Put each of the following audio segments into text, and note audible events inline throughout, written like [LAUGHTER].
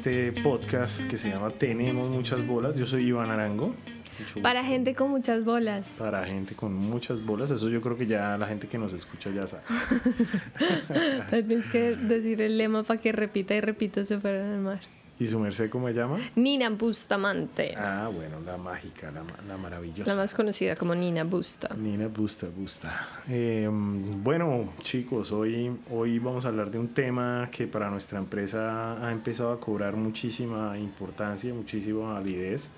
este podcast que se llama Tenemos muchas bolas. Yo soy Iván Arango. Para gente con muchas bolas. Para gente con muchas bolas, eso yo creo que ya la gente que nos escucha ya sabe. [LAUGHS] Tienes que decir el lema para que repita y repita se fuera en el mar. ¿Y su merced cómo se llama? Nina Bustamante. Ah, bueno, la mágica, la, la, maravillosa. La más conocida como Nina Busta. Nina Busta, Busta. Em, bueno, chicos, hoy, hoy vamos a hablar de un tema que para nuestra empresa ha empezado a cobrar muchísima importancia, muchísima validez.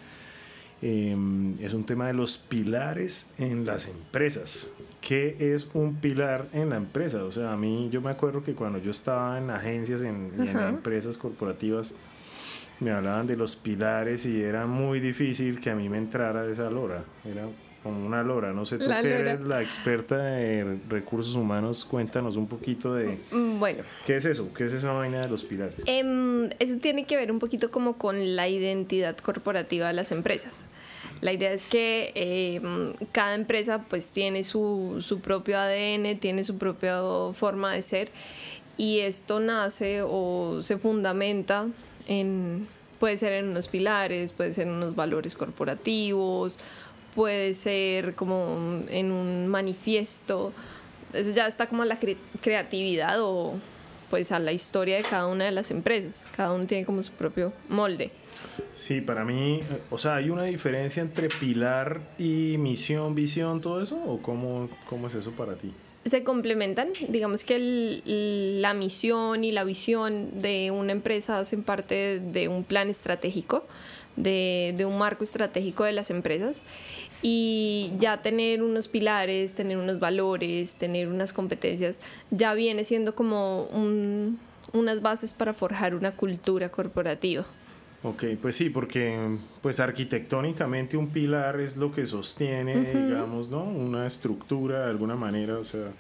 Em, es un tema de los pilares en las empresas. ¿Qué es un pilar en la empresa? O sea, a mí yo me acuerdo que cuando yo estaba en agencias en, empresas corporativas, me hablaban de los pilares y era muy difícil que a mí me entrara esa lora. Era como una lora. No sé, tú que eres la experta de recursos humanos, cuéntanos un poquito de... Mm, bueno. ¿Qué es eso? ¿Qué es esa vaina de los pilares? Em, eso tiene que ver un poquito como con la identidad corporativa de las empresas. La idea es que em, cada empresa pues tiene su, su propio ADN, tiene su propia forma de ser y esto nace o se fundamenta en, puede ser en unos pilares, puede ser en unos valores corporativos, puede ser como en un manifiesto. Eso ya está como a la creatividad o pues a la historia de cada una de las empresas. Cada uno tiene como su propio molde. Sí, para mí, o sea, ¿hay una diferencia entre pilar y misión, visión, todo eso? ¿O cómo, cómo es eso para ti? Se complementan. Digamos que la misión y la visión de una empresa hacen parte de un plan estratégico, de, un marco estratégico de las empresas. Y ya tener unos pilares, tener unos valores, tener unas competencias, ya viene siendo como unas bases para forjar una cultura corporativa. Ok, pues sí, porque pues arquitectónicamente un pilar es lo que sostiene, digamos, ¿no? Una estructura de alguna manera, o sea...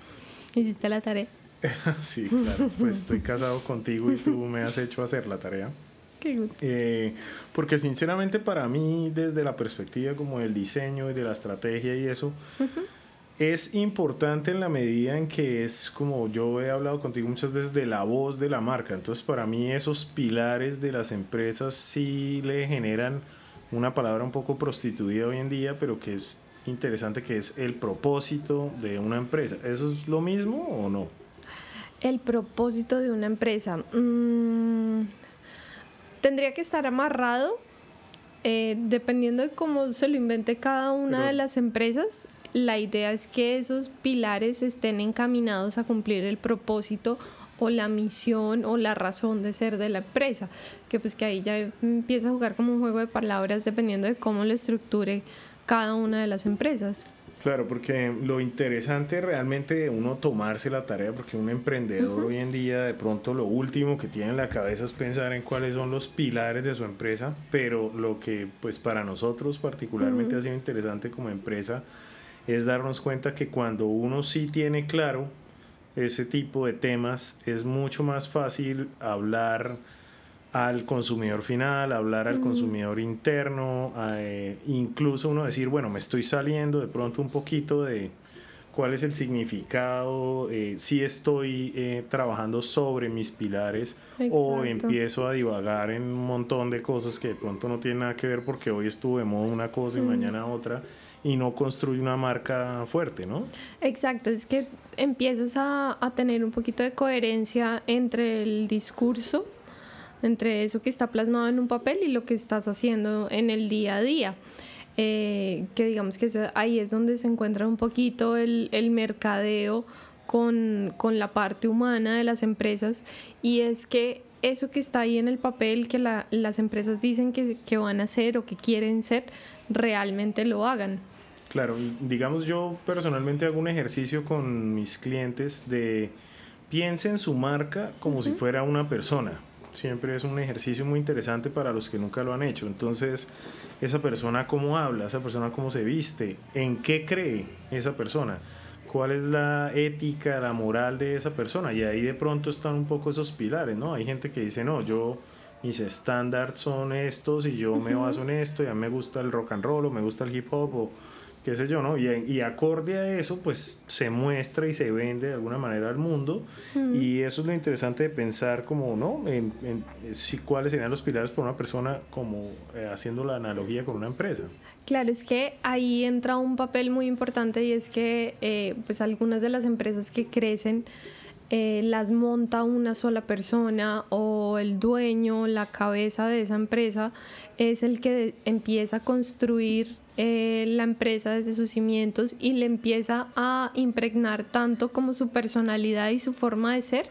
¿Hiciste la tarea? [LAUGHS] sí, claro, pues estoy casado contigo y tú me has hecho hacer la tarea. Qué gusto. Eh, porque sinceramente para mí, desde la perspectiva como del diseño y de la estrategia y eso, es importante en la medida en que es como yo he hablado contigo muchas veces de la voz de la marca. Entonces para mí esos pilares de las empresas sí le generan una palabra un poco prostituida hoy en día, pero que es interesante que es el propósito de una empresa. ¿Eso es lo mismo o no? El propósito de una empresa. Mm, tendría que estar amarrado eh, dependiendo de cómo se lo invente cada una de las empresas, la idea es que esos pilares estén encaminados a cumplir el propósito o la misión o la razón de ser de la empresa, que pues que ahí ya empieza a jugar como un juego de palabras dependiendo de cómo lo estructure cada una de las empresas. Claro, porque lo interesante realmente de uno tomarse la tarea, porque un emprendedor hoy en día de pronto lo último que tiene en la cabeza es pensar en cuáles son los pilares de su empresa, pero lo que pues para nosotros particularmente ha sido interesante como empresa es darnos cuenta que cuando uno sí tiene claro ese tipo de temas, es mucho más fácil hablar al consumidor final, hablar al consumidor interno, eh, incluso uno decir, bueno, me estoy saliendo de pronto un poquito de cuál es el significado, eh, si estoy eh, trabajando sobre mis pilares o empiezo a divagar en un montón de cosas que de pronto no tienen nada que ver porque hoy estuve modo una cosa y mañana otra y no construye una marca fuerte, ¿no? Exacto, es que empiezas a, a, tener un poquito de coherencia entre el discurso, entre eso que está plasmado en un papel y lo que estás haciendo en el día a día. Eh, que digamos que ahí es donde se encuentra un poquito el, el mercadeo con, con, la parte humana de las empresas y es que eso que está ahí en el papel que la, las empresas dicen que, que van a hacer o que quieren ser, realmente lo hagan. Claro, digamos yo personalmente hago un ejercicio con mis clientes de piensen su marca como si fuera una persona. Siempre es un ejercicio muy interesante para los que nunca lo han hecho. Entonces, esa persona cómo habla, esa persona cómo se viste, en qué cree esa persona, cuál es la ética, la moral de esa persona. Y ahí de pronto están un poco esos pilares, ¿no? Hay gente que dice, no, yo mis estándares son estos y yo me baso en esto, ya me gusta el rock and roll o me gusta el hip hop o qué sé yo, ¿no? Y, y, acorde a eso, pues se muestra y se vende de alguna manera al mundo. Y eso es lo interesante de pensar como, ¿no? En, si, cuáles serían los pilares para una persona como eh, haciendo la analogía con una empresa. Claro, es que ahí entra un papel muy importante y es que eh, pues algunas de las empresas que crecen eh, las monta una sola persona o el dueño, la cabeza de esa empresa es el que empieza a construir eh, la empresa desde sus cimientos y le empieza a impregnar tanto como su personalidad y su forma de ser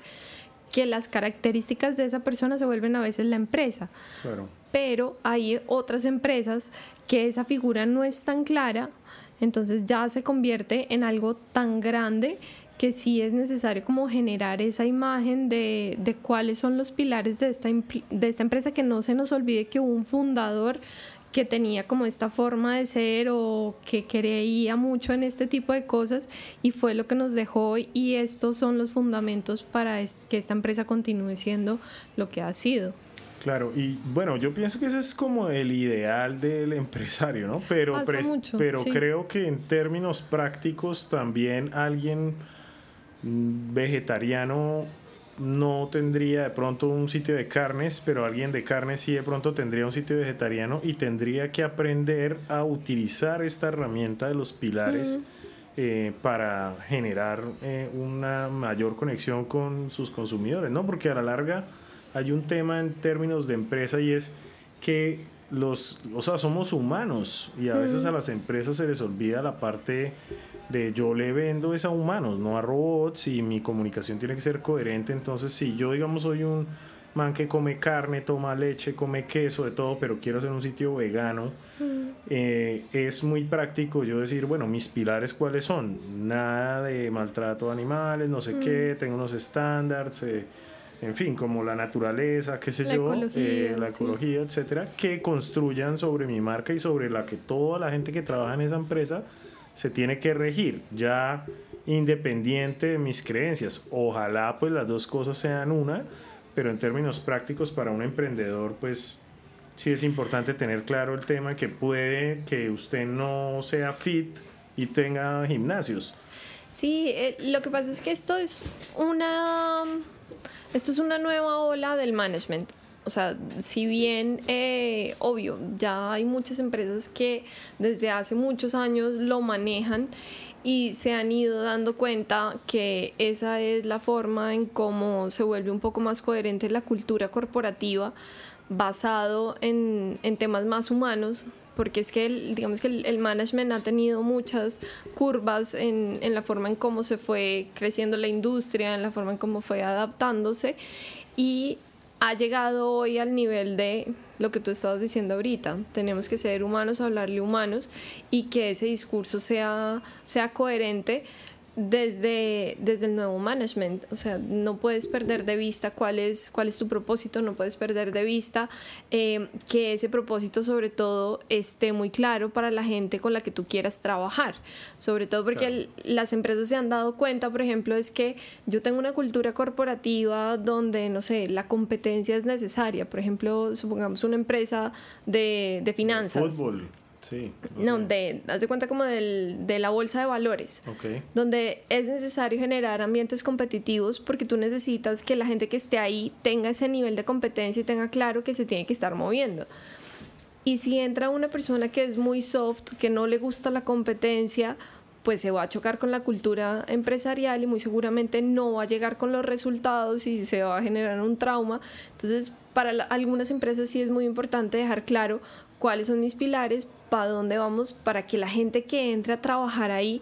que las características de esa persona se vuelven a veces la empresa. Pero hay otras empresas que esa figura no es tan clara, entonces ya se convierte en algo tan grande que sí es necesario como generar esa imagen de, de cuáles son los pilares de esta, de esta empresa, que no se nos olvide que hubo un fundador que tenía como esta forma de ser o que creía mucho en este tipo de cosas y fue lo que nos dejó y estos son los fundamentos para que esta empresa continúe siendo lo que ha sido. Claro, y bueno, yo pienso que ese es como el ideal del empresario, ¿no? Pero, pero creo que en términos prácticos también alguien mm, vegetariano no tendría de pronto un sitio de carnes, pero alguien de carnes sí de pronto tendría un sitio vegetariano y tendría que aprender a utilizar esta herramienta de los pilares eh, para generar eh, una mayor conexión con sus consumidores, ¿no? Porque a la larga hay un tema en términos de empresa y es que los, o sea, somos humanos y a veces a las empresas se les olvida la parte de yo le vendo es a humanos, no a robots y mi comunicación tiene que ser coherente. Entonces, si yo, digamos, soy un man que come carne, toma leche, come queso, de todo, pero quiero hacer un sitio vegano, mm. eh, es muy práctico yo decir, bueno, mis pilares cuáles son. Nada de maltrato de animales, no sé qué, mm. tengo unos estándares. Eh, en fin, como la naturaleza, qué sé yo, eh, la ecología, etcétera, que construyan sobre mi marca y sobre la que toda la gente que trabaja en esa empresa se tiene que regir, ya independiente de mis creencias. Ojalá pues las dos cosas sean una, pero en términos prácticos para un emprendedor pues sí es importante tener claro el tema que puede que usted no sea fit y tenga gimnasios. Sí, eh, lo que pasa es que esto es una esto es una nueva ola del management. O sea, si bien, eh, obvio, ya hay muchas empresas que desde hace muchos años lo manejan y se han ido dando cuenta que esa es la forma en cómo se vuelve un poco más coherente la cultura corporativa basado en, en temas más humanos, porque es que el, digamos que el, management ha tenido muchas curvas en, en, la forma en cómo se fue creciendo la industria, en la forma en cómo fue adaptándose y ha llegado hoy al nivel de lo que tú estabas diciendo ahorita. Tenemos que ser humanos, hablarle humanos y que ese discurso sea, sea coherente desde, desde el nuevo management. O sea, no puedes perder de vista cuál es, cuál es tu propósito, no puedes perder de vista eh, que ese propósito sobre todo esté muy claro para la gente con la que tú quieras trabajar. Sobre todo porque las empresas se han dado cuenta, por ejemplo, es que yo tengo una cultura corporativa donde, no sé, la competencia es necesaria. Por ejemplo, supongamos una empresa de, de finanzas. Fútbol Sí. No, de, haz de cuenta como del, de la bolsa de valores. Donde es necesario generar ambientes competitivos porque tú necesitas que la gente que esté ahí tenga ese nivel de competencia y tenga claro que se tiene que estar moviendo. Y si entra una persona que es muy soft, que no le gusta la competencia, pues se va a chocar con la cultura empresarial y muy seguramente no va a llegar con los resultados y se va a generar un trauma. Entonces, para algunas empresas sí es muy importante dejar claro cuáles son mis pilares, para dónde vamos, para que la gente que entre a trabajar ahí,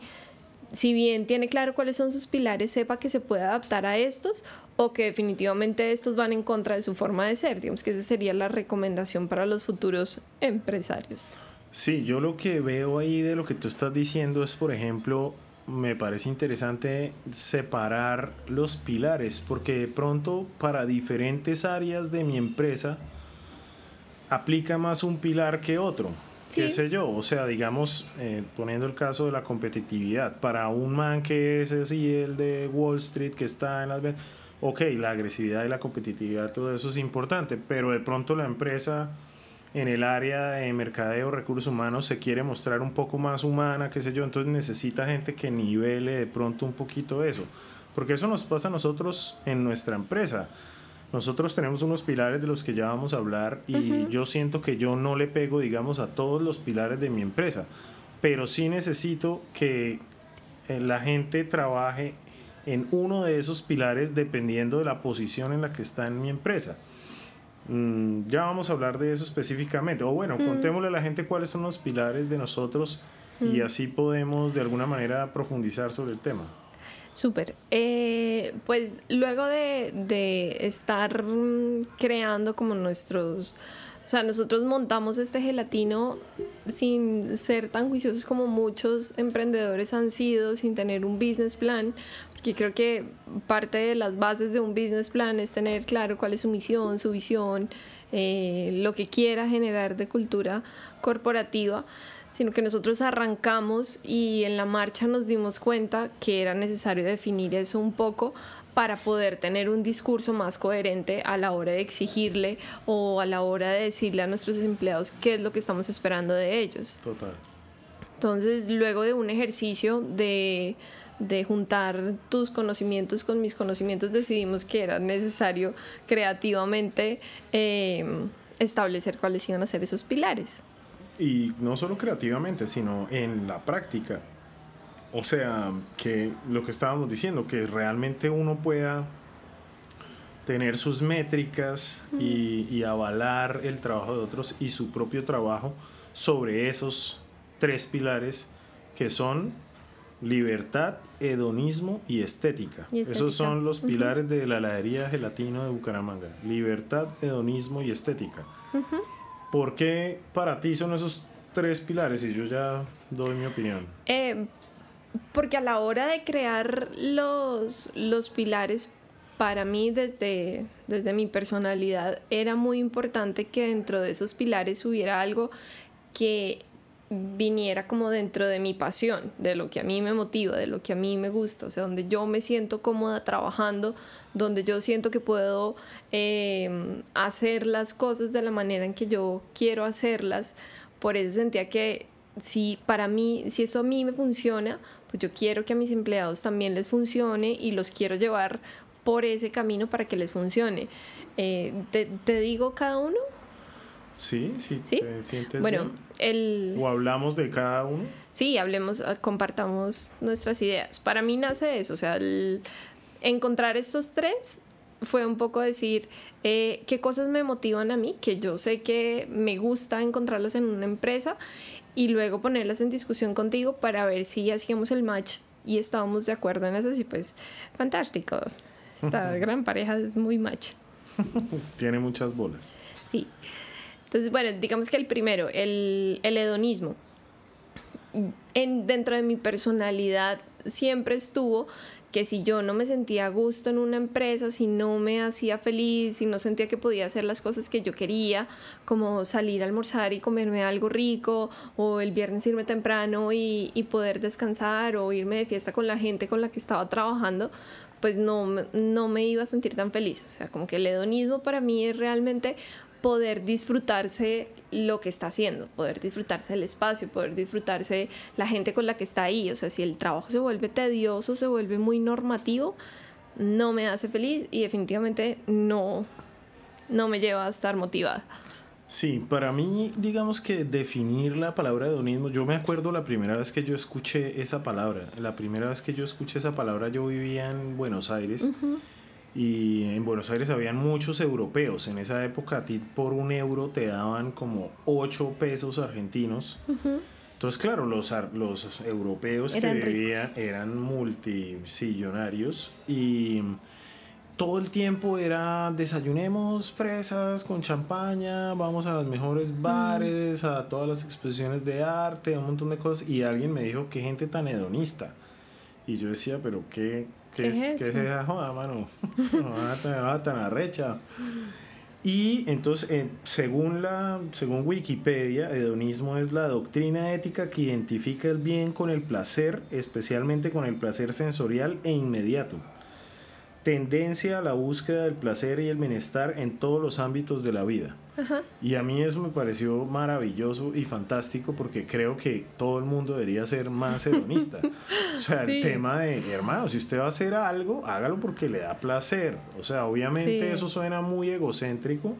si bien tiene claro cuáles son sus pilares, sepa que se puede adaptar a estos o que definitivamente estos van en contra de su forma de ser. Digamos que esa sería la recomendación para los futuros empresarios. Sí, yo lo que veo ahí de lo que tú estás diciendo es, por ejemplo, me parece interesante separar los pilares, porque de pronto para diferentes áreas de mi empresa aplica más un pilar que otro qué sé yo, o sea, digamos, eh, poniendo el caso de la competitividad, para un man que es así, el de Wall Street, que está en las ok, la agresividad y la competitividad, todo eso es importante, pero de pronto la empresa en el área de mercadeo, recursos humanos, se quiere mostrar un poco más humana, qué sé yo, entonces necesita gente que nivele de pronto un poquito eso. Porque eso nos pasa a nosotros en nuestra empresa. Nosotros tenemos unos pilares de los que ya vamos a hablar y yo siento que yo no le pego, digamos, a todos los pilares de mi empresa, pero sí necesito que eh, la gente trabaje en uno de esos pilares dependiendo de la posición en la que está en mi empresa. Mm, ya vamos a hablar de eso específicamente. O bueno, mm. contémosle a la gente cuáles son los pilares de nosotros y así podemos de alguna manera profundizar sobre el tema. Súper. Eh, pues luego de, de estar creando como nuestros... O sea, nosotros montamos este gelatino sin ser tan juiciosos como muchos emprendedores han sido, sin tener un business plan, que creo que parte de las bases de un business plan es tener claro cuál es su misión, su visión, eh, lo que quiera generar de cultura corporativa, sino que nosotros arrancamos y en la marcha nos dimos cuenta que era necesario definir eso un poco para poder tener un discurso más coherente a la hora de exigirle o a la hora de decirle a nuestros empleados qué es lo que estamos esperando de ellos. Total. Entonces, luego de un ejercicio de de juntar tus conocimientos con mis conocimientos, decidimos que era necesario creativamente eh, establecer cuáles iban a ser esos pilares. Y no solo creativamente, sino en la práctica. O sea, que lo que estábamos diciendo, que realmente uno pueda tener sus métricas y, y avalar el trabajo de otros y su propio trabajo sobre esos tres pilares que son libertad, hedonismo y estética. Esos son los pilares de la heladería gelatino de Bucaramanga. Libertad, hedonismo y estética. ¿Por qué para ti son esos tres pilares? Y yo ya doy mi opinión. Eh, porque a la hora de crear los, los pilares, para mí desde, desde mi personalidad era muy importante que dentro de esos pilares hubiera algo que viniera como dentro de mi pasión, de lo que a mí me motiva, de lo que a mí me gusta, o sea, donde yo me siento cómoda trabajando, donde yo siento que puedo em, hacer las cosas de la manera en que yo quiero hacerlas. Por eso sentía que si para mí, si eso a mí me funciona, pues yo quiero que a mis empleados también les funcione y los quiero llevar por ese camino para que les funcione. Eh, te, te digo cada uno? Sí, sí, ¿Sí? te sientes bueno, El... ¿O hablamos de cada uno? Sí, hablemos, ah, compartamos nuestras ideas. Para mí nace eso, o sea, encontrar estos tres fue un poco decir eh, qué cosas me motivan a mí, que yo sé que me gusta encontrarlas en una empresa y luego ponerlas en discusión contigo para ver si hacíamos el match y estábamos de acuerdo en eso y pues fantástico. Esta [LAUGHS] gran pareja es muy match. Tiene muchas bolas. Sí. Entonces, bueno, digamos que el primero, el, el hedonismo. En, dentro de mi personalidad siempre estuvo que si yo no me sentía a gusto en una empresa, si no me hacía feliz, si no sentía que podía hacer las cosas que yo quería, como salir a almorzar y comerme algo rico, o el viernes irme temprano y, y poder descansar, o irme de fiesta con la gente con la que estaba trabajando, pues no, no me iba a sentir tan feliz. O sea, como que el hedonismo para mí es realmente poder disfrutarse lo que está haciendo, poder disfrutarse el espacio, poder disfrutarse la gente con la que está ahí. O sea, si el trabajo se vuelve tedioso, se vuelve muy normativo, no me hace feliz y definitivamente no, no me lleva a estar motivada. Sí, para mí, digamos que definir la palabra hedonismo, yo me acuerdo la primera vez que yo escuché esa palabra, la primera vez que yo escuché esa palabra yo vivía en Buenos Aires y en Buenos Aires habían muchos europeos. En esa época a ti por un euro te daban como 8 pesos argentinos. Entonces, claro, los, los europeos que vivían eran multisillonarios y todo el tiempo era desayunemos fresas con champaña, vamos a los mejores bares, a todas las exposiciones de arte, un montón de cosas. Y alguien me dijo, qué gente tan hedonista. Y yo decía, pero qué, ¿Qué, es, ¿Qué es esa joda, mano? [LAUGHS] No va tan arrecha. Y entonces, eh, según, la, según Wikipedia, hedonismo es la doctrina ética que identifica el bien con el placer, especialmente con el placer sensorial e inmediato. Tendencia a la búsqueda del placer y el bienestar en todos los ámbitos de la vida. Y a mí eso me pareció maravilloso y fantástico porque creo que todo el mundo debería ser más hedonista. [LAUGHS] o sea, el tema de, hermano, si usted va a hacer algo, hágalo porque le da placer. O sea, obviamente eso suena muy egocéntrico.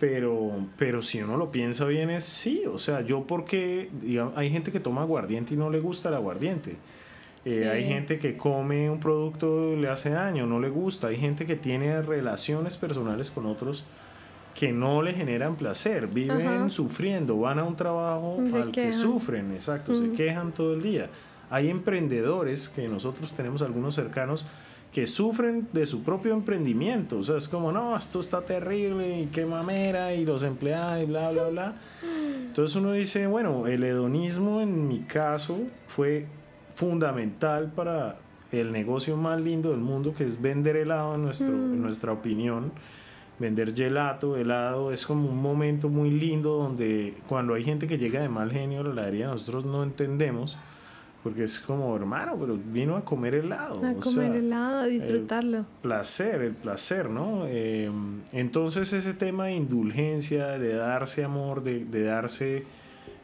Pero, pero si uno lo piensa bien es sí, o sea, yo porque, digamos, hay gente que toma aguardiente y no le gusta el aguardiente. Eh, hay gente que come un producto le hace daño, no le gusta. Hay gente que tiene relaciones personales con otros que no le generan placer, viven sufriendo, van a un trabajo al que sufren, exacto, se quejan todo el día. Hay emprendedores que nosotros tenemos algunos cercanos que sufren de su propio emprendimiento. O sea, es como, no, esto está terrible y qué mamera y los empleados y bla, bla, bla. [LAUGHS] Entonces uno dice, bueno, el hedonismo en mi caso fue fundamental para el negocio más lindo del mundo, que es vender helado en, nuestro, en nuestra opinión vender gelato, helado, es como un momento muy lindo donde cuando hay gente que llega de mal genio a la heladería, nosotros no entendemos, porque es como, hermano, pero vino a comer helado. A comer helado, a disfrutarlo. placer, el placer, ¿no? Em, entonces ese tema de indulgencia, de darse amor, de, de darse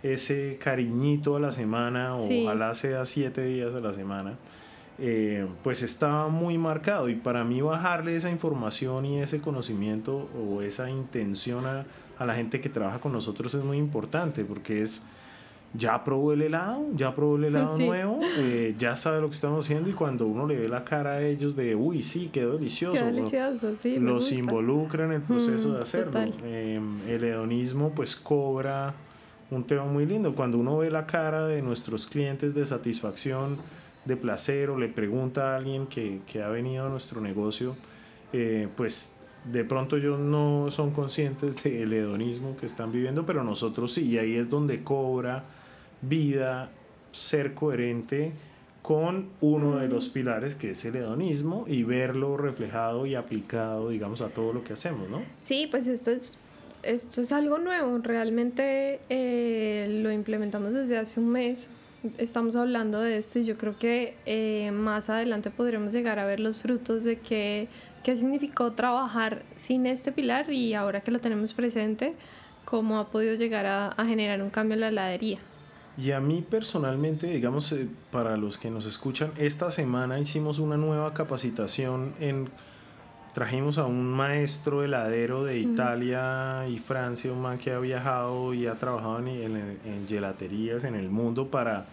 ese cariñito a la semana, o ojalá sea siete días a la semana, eh, pues estaba muy marcado. Y para mí bajarle esa información y ese conocimiento o esa intención a, a la gente que trabaja con nosotros es muy importante porque es ya probó el helado, ya probó el helado [LAUGHS] nuevo, eh, ya sabe lo que estamos haciendo. Y cuando uno le ve la cara a ellos de, uy, sí, quedó delicioso, quedó delicioso sí, los involucra en el proceso de hacerlo. Em, el hedonismo pues cobra un tema muy lindo, cuando uno ve la cara de nuestros clientes de satisfacción, de placer o le pregunta a alguien que, que ha venido a nuestro negocio, eh, pues de pronto ellos no son conscientes del hedonismo que están viviendo, pero nosotros sí, y ahí es donde cobra vida ser coherente con uno de los pilares que es el hedonismo y verlo reflejado y aplicado, digamos, a todo lo que hacemos, ¿no? Sí, pues esto es, esto es algo nuevo, realmente eh, lo implementamos desde hace un mes, estamos hablando de esto y yo creo que eh, más adelante podremos llegar a ver los frutos de qué, qué significó trabajar sin este pilar y ahora que lo tenemos presente, cómo ha podido llegar a, a generar un cambio en la heladería. Y a mí personalmente, digamos, eh, para los que nos escuchan, esta semana hicimos una nueva capacitación en... Trajimos a un maestro heladero de Italia y Francia, un man que ha viajado y ha trabajado en, en, en gelaterías en el mundo para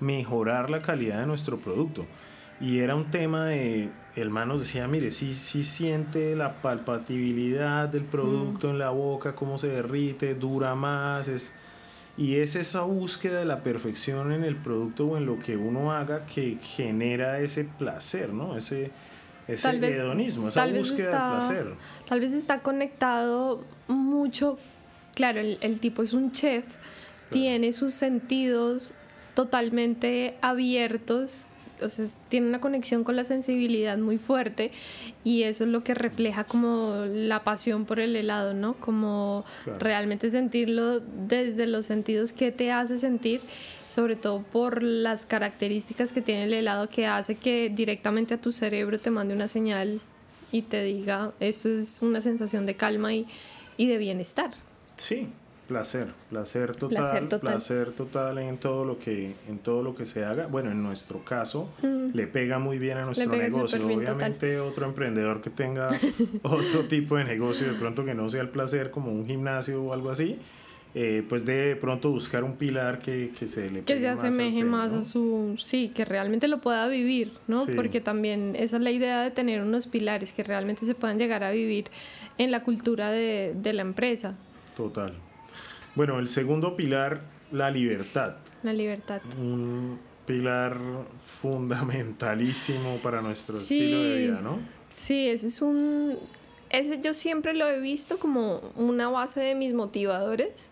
mejorar la calidad de nuestro producto. Y era un tema de, el man nos decía, mire, si sí, siente la palpabilidad del producto en la boca, cómo se derrite, dura más, es y es esa búsqueda de la perfección en el producto o en lo que uno haga que genera ese placer, ¿no? Ese, ese hedonismo, esa búsqueda de placer. Tal vez está conectado mucho, claro, el, el tipo es un chef, tiene sus sentidos totalmente abiertos o sea, tiene una conexión con la sensibilidad muy fuerte y eso es lo que refleja como la pasión por el helado, ¿no? Como realmente sentirlo desde los sentidos que te hace sentir, sobre todo por las características que tiene el helado que hace que directamente a tu cerebro te mande una señal y te diga, esto es una sensación de calma y, y de bienestar. Sí, Placer, placer total, placer total, en todo lo que en todo lo que se haga. Bueno, en nuestro caso mm. le pega muy bien a nuestro negocio. Obviamente otro emprendedor que tenga [LAUGHS] otro tipo de negocio, de pronto que no sea el placer como un gimnasio o algo así, eh, pues de pronto buscar un pilar que, que se le que se asemeje más, a su sí que realmente lo pueda vivir no porque también esa es la idea de tener unos pilares que realmente se puedan llegar a vivir en la cultura de, de la empresa. Total bueno, el segundo pilar, la libertad. La libertad. Un pilar fundamentalísimo para nuestro estilo de vida, ¿no? Sí, ese es un... Ese yo siempre lo he visto como una base de mis motivadores,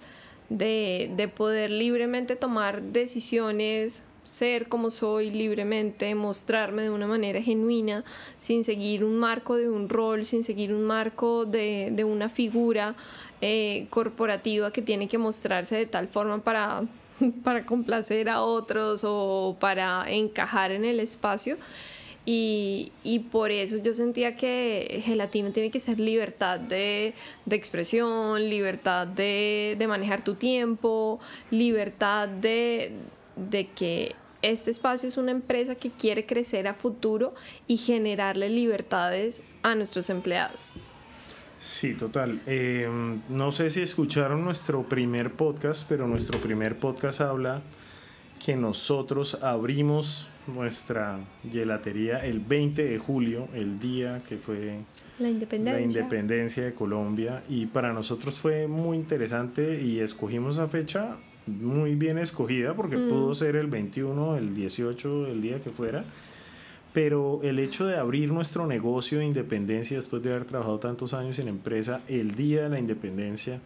de, de poder libremente tomar decisiones ser como soy libremente, mostrarme de una manera genuina, sin seguir un marco de un rol, sin seguir un marco de, de una figura eh, corporativa que tiene que mostrarse de tal forma para, [LAUGHS] para complacer a otros o para encajar en el espacio. Y, y, por eso yo sentía que gelatina tiene que ser libertad de, de expresión, libertad de, de, manejar tu tiempo, libertad de, de que este espacio es una empresa que quiere crecer a futuro y generarle libertades a nuestros empleados. Sí, total. Eh, no sé si escucharon nuestro primer podcast, pero nuestro primer podcast habla que nosotros abrimos nuestra gelatería el 20 de julio, el día que fue la independencia. la independencia de Colombia. Y para nosotros fue muy interesante y escogimos esa fecha muy bien escogida porque Mm. pudo ser el 21, el 18, el día que fuera. Pero el hecho de abrir nuestro negocio de independencia después de haber trabajado tantos años en empresa, el día de la independencia,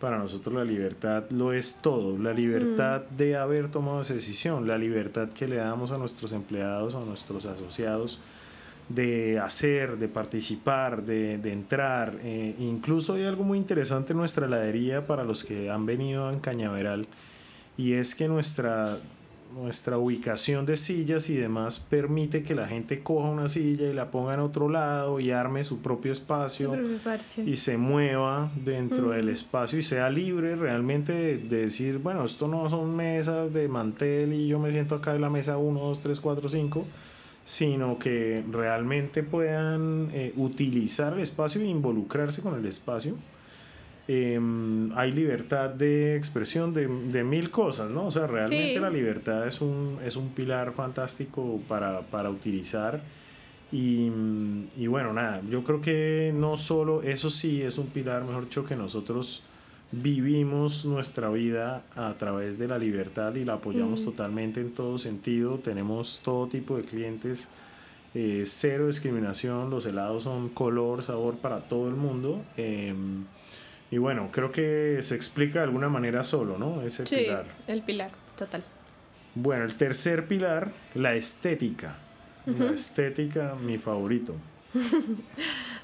para nosotros la libertad lo es todo. La libertad de haber tomado esa decisión, la libertad que le damos a nuestros empleados, a nuestros asociados, de hacer, de participar, de, de entrar. Eh, incluso hay algo muy interesante en nuestra heladería para los que han venido a Cañaveral y es que nuestra, nuestra ubicación de sillas y demás permite que la gente coja una silla y la ponga en otro lado y arme su propio espacio y se mueva dentro Mm. del espacio y sea libre realmente de, de decir, bueno, esto no son mesas de mantel y yo me siento acá en la mesa 1, 2, 3, 4, 5, sino que realmente puedan eh, utilizar el espacio e involucrarse con el espacio. Em, hay libertad de expresión de, de mil cosas, ¿no? O sea, realmente Sí. la libertad es un, es un pilar fantástico para, para utilizar. Y, y bueno, nada, yo creo que no solo, eso sí es un pilar, mejor dicho, que nosotros vivimos nuestra vida a través de la libertad y la apoyamos Mm. totalmente en todo sentido. Tenemos todo tipo de clientes, eh, cero discriminación, los helados son color, sabor para todo el mundo. em, y bueno, creo que se explica de alguna manera solo, ¿no? Ese Sí, pilar. el pilar, total. Bueno, el tercer pilar, la estética. La estética, mi favorito. [LAUGHS]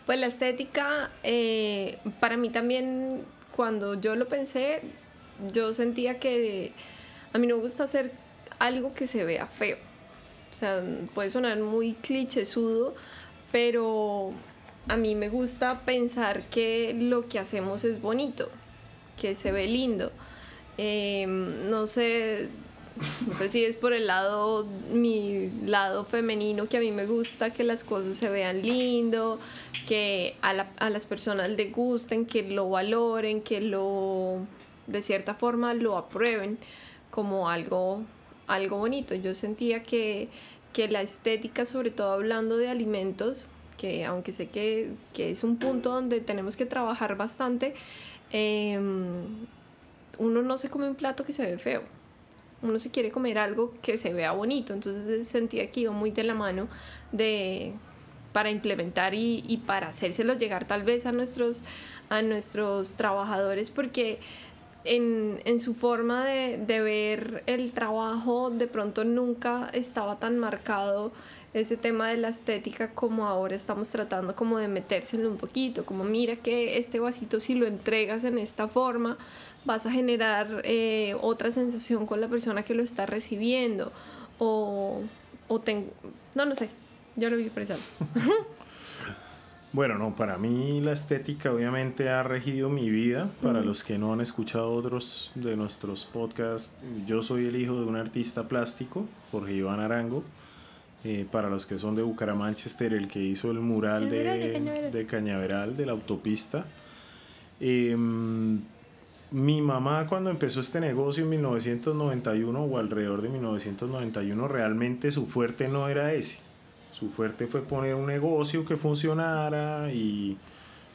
Pues la estética, eh, para mí también, cuando yo lo pensé, yo sentía que a mí no me gusta hacer algo que se vea feo. O sea, puede sonar muy clichésudo, pero a mí me gusta pensar que lo que hacemos es bonito, que se ve lindo. Eh, no sé, [LAUGHS] no sé si es por el lado, mi lado femenino, que a mí me gusta que las cosas se vean lindo, que a, la- a las personas les gusten, que lo valoren, que lo, de cierta forma, lo aprueben como algo, algo bonito. Yo sentía que, que la estética, sobre todo hablando de alimentos, que aunque sé que, que es un punto donde tenemos que trabajar bastante, em, uno no se come un plato que se ve feo. Uno se quiere comer algo que se vea bonito. Entonces sentía que iba muy de la mano de para implementar y, y para hacérselos llegar tal vez a nuestros, a nuestros trabajadores porque en, en su forma de, de ver el trabajo de pronto nunca estaba tan marcado ese tema de la estética como ahora estamos tratando como de metérselo un poquito, como mira que este vasito si lo entregas en esta forma vas a generar eh, otra sensación con la persona que lo está recibiendo o, o ten- no, no sé, yo lo vi pensando. [LAUGHS] Bueno, no, para mí la estética obviamente ha regido mi vida. Para los que no han escuchado otros de nuestros podcasts, yo soy el hijo de un artista plástico, Jorge Iván Arango. Eh, para los que son de Bucaramánchester, el que hizo el mural, El de, mural de Cañaveral. de Cañaveral, de la autopista. Em, mi mamá cuando empezó este negocio en 1991 o alrededor de 1991, realmente su fuerte no era ese. Su fuerte fue poner un negocio que funcionara y,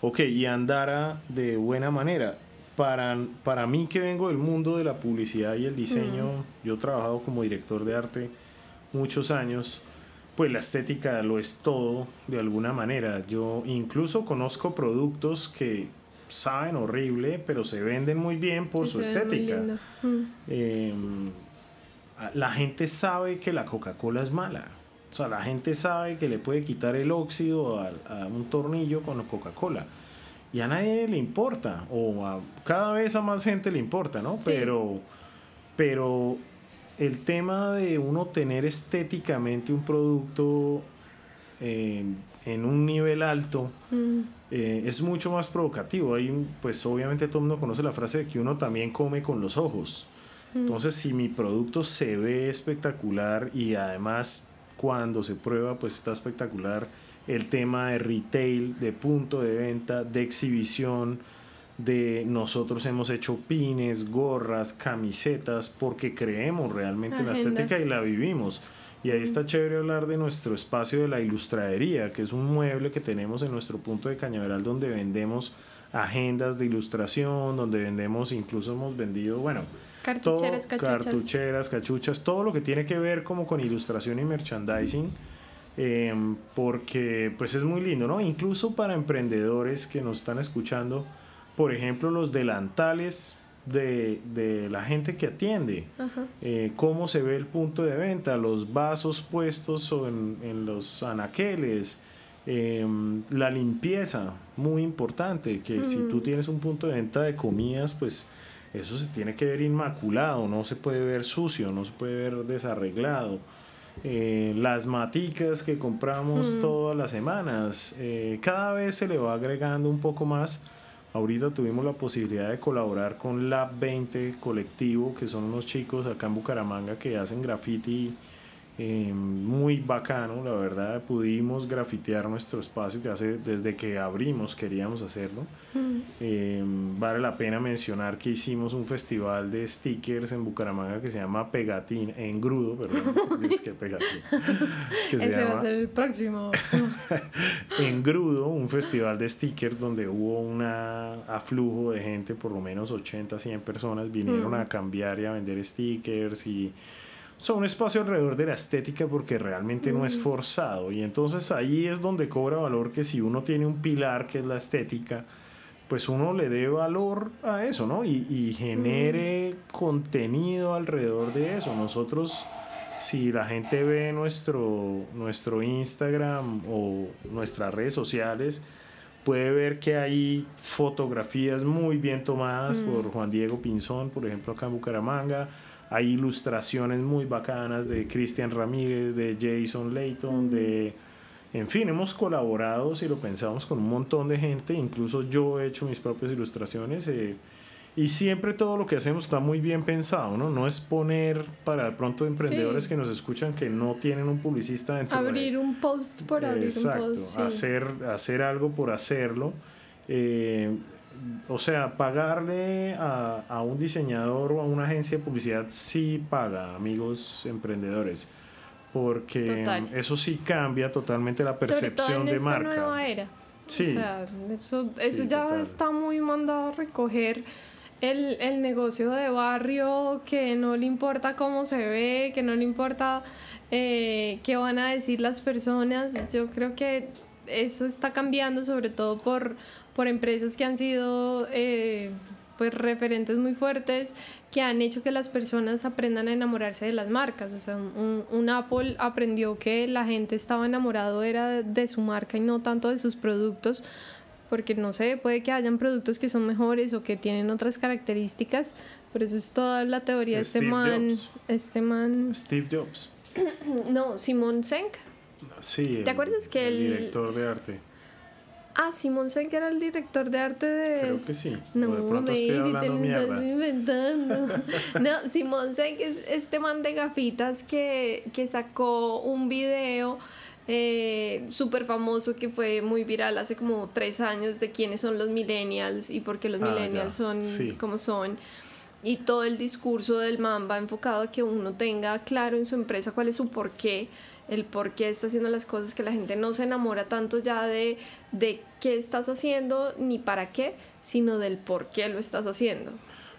ok, y andara de buena manera. Para, para mí que vengo del mundo de la publicidad y el diseño, yo he trabajado como director de arte muchos años, pues la estética lo es todo de alguna manera. Yo incluso conozco productos que saben horrible, pero se venden muy bien por su se estética. Mm. Eh, la gente sabe que la Coca-Cola es mala. O sea, la gente sabe que le puede quitar el óxido a, a un tornillo con la Coca-Cola. Y a nadie le importa, o a cada vez a más gente le importa, ¿no? Sí. Pero, pero el tema de uno tener estéticamente un producto eh, en un nivel alto, Mm. Eh, es mucho más provocativo. Hay, pues obviamente todo el mundo conoce la frase de que uno también come con los ojos. Entonces, si mi producto se ve espectacular y además cuando se prueba, pues está espectacular el tema de retail, de punto de venta, de exhibición, de nosotros hemos hecho pines, gorras, camisetas, porque creemos realmente en la estética y la vivimos. Y ahí está chévere hablar de nuestro espacio de la ilustradería, que es un mueble que tenemos en nuestro punto de Cañaveral donde vendemos agendas de ilustración, donde vendemos, incluso hemos vendido, bueno, todo, Cartucheras, cachuchas. cartucheras, cachuchas, todo lo que tiene que ver como con ilustración y merchandising, eh, porque pues es muy lindo, ¿no? Incluso para emprendedores que nos están escuchando, por ejemplo, los delantales de, de la gente que atiende, eh, cómo se ve el punto de venta, los vasos puestos en, en los anaqueles, eh, la limpieza, muy importante, que si tú tienes un punto de venta de comidas, pues eso se tiene que ver inmaculado, no se puede ver sucio, no se puede ver desarreglado. Eh, las maticas que compramos Mm. todas las semanas, eh, cada vez se le va agregando un poco más. Ahorita tuvimos la posibilidad de colaborar con Lab 20 Colectivo, que son unos chicos acá en Bucaramanga que hacen graffiti eh, muy bacano, la verdad. Pudimos grafitear nuestro espacio que hace desde que abrimos queríamos hacerlo. Mm. Eh, vale la pena mencionar que hicimos un festival de stickers en Bucaramanga que se llama Pegatín, en Grudo, perdón, [LAUGHS] [LAUGHS] es que Pegatín, que se Ese va llama a ser el próximo. [LAUGHS] en Grudo, un festival de stickers donde hubo un aflujo de gente, por lo menos 80, 100 personas vinieron Mm. a cambiar y a vender stickers y sea, un espacio alrededor de la estética porque realmente no es Mm. forzado y entonces ahí es donde cobra valor que si uno tiene un pilar que es la estética, pues uno le dé valor a eso, ¿no? Y, y genere contenido alrededor de eso. Nosotros, si la gente ve nuestro, nuestro Instagram o nuestras redes sociales, puede ver que hay fotografías muy bien tomadas por Juan Diego Pinzón, por ejemplo, acá en Bucaramanga. Hay ilustraciones muy bacanas de Cristian Ramírez, de Jason Layton, de... En fin, hemos colaborado, si lo pensamos, con un montón de gente, incluso yo he hecho mis propias ilustraciones eh, y siempre todo lo que hacemos está muy bien pensado, ¿no? No es poner para de pronto emprendedores Sí. que nos escuchan que no tienen un publicista dentro de- abrir un post por abrir Exacto, un post. sí. hacer, hacer algo por hacerlo. Eh, o sea, pagarle a, a un diseñador o a una agencia de publicidad sí paga, amigos emprendedores, porque Total. eso sí cambia totalmente la Sobre todo percepción en de esta marca. nueva era. Sí. O sea, eso, eso Sí, ya total. está muy mandado a recoger el, el negocio de barrio, que no le importa cómo se ve, que no le importa eh, qué van a decir las personas. Yo creo que eso está cambiando sobre todo por, por empresas que han sido eh, pues referentes muy fuertes que han hecho que las personas aprendan a enamorarse de las marcas. O sea, un, un Apple aprendió que la gente estaba enamorado era de, su marca y no tanto de sus productos, porque no sé, puede que hayan productos que son mejores o que tienen otras características, pero eso es toda la teoría de este man, Jobs. este man, Steve Jobs. [CLEARS THROAT] no, Simon Senk. Sí, el- acuerdas que el el- director de arte? Ah, Simon Senk era el director de arte de... Creo que sí. No, de pronto estoy baby, te hablando lo estás mierda. inventando. [LAUGHS] no, Simón Senk es este man de gafitas que, que sacó un video eh, súper famoso que fue muy viral hace como tres años de quiénes son los millennials y por qué los Ah, millennials ya. son Sí. como son. Y todo el discurso del man va enfocado a que uno tenga claro en su empresa cuál es su porqué, el por qué está haciendo las cosas, que la gente no se enamora tanto ya de, de qué estás haciendo ni para qué, sino del por qué lo estás haciendo.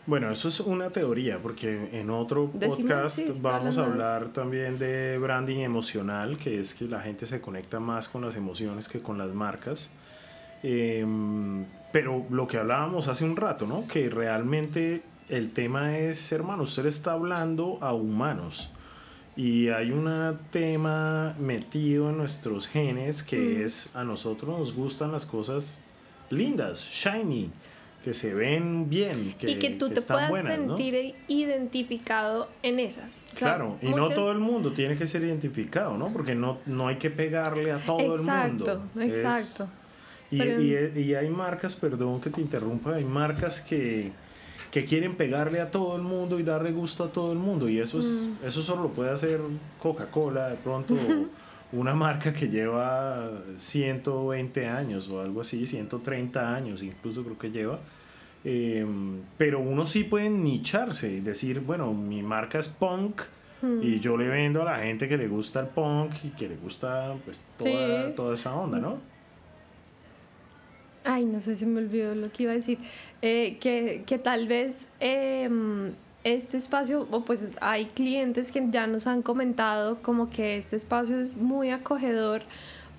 Bueno, eso es una teoría, porque en otro podcast sí, vamos a hablar también de branding emocional, que es que la gente se conecta más con las emociones que con las marcas. Em, pero lo que hablábamos hace un rato, ¿no? Que realmente el tema es, hermano, usted está hablando a humanos. Y hay un tema metido en nuestros genes que Mm. es a nosotros nos gustan las cosas lindas, shiny. que se ven bien, que, y que tú te puedas sentir identificado en esas. claro, y no todo el mundo tiene que ser identificado, ¿no? Porque no, no hay que pegarle a todo el mundo. Exacto, exacto. Y, y, hay marcas, perdón que te interrumpa, hay marcas que, que quieren pegarle a todo el mundo y darle gusto a todo el mundo. Y eso, es, mm. eso solo lo puede hacer Coca-Cola, de pronto [LAUGHS] una marca que lleva 120 años o algo así, 130 años incluso creo que lleva. Em, pero uno sí puede nicharse y decir, bueno, mi marca es punk mm. y yo le vendo a la gente que le gusta el punk y que le gusta pues toda, toda esa onda, ¿no? Ay, no sé si me olvidó lo que iba a decir. Eh, que, que, tal vez em, este espacio, o pues hay clientes que ya nos han comentado como que este espacio es muy acogedor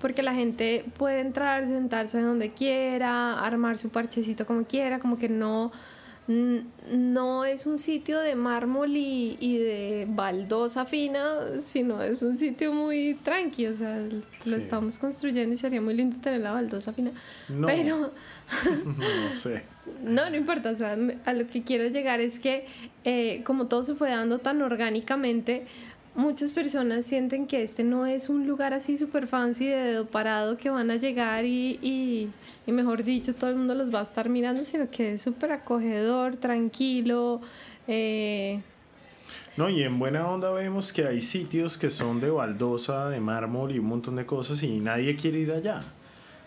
porque la gente puede entrar, sentarse donde quiera, armar su parchecito como quiera, como que no no es un sitio de mármol y, de baldosa fina, sino es un sitio muy tranqui, o sea, lo estamos construyendo y sería muy lindo tener la baldosa fina. No. Pero... [LAUGHS] no sé. No, no importa, o sea, a lo que quiero llegar es que eh, como todo se fue dando tan orgánicamente, muchas personas sienten que este no es un lugar así súper fancy de dedo parado que van a llegar y, y, y, mejor dicho, todo el mundo los va a estar mirando, sino que es súper acogedor, tranquilo. Eh. No, y en buena onda vemos que hay sitios que son de baldosa, de mármol y un montón de cosas y nadie quiere ir allá.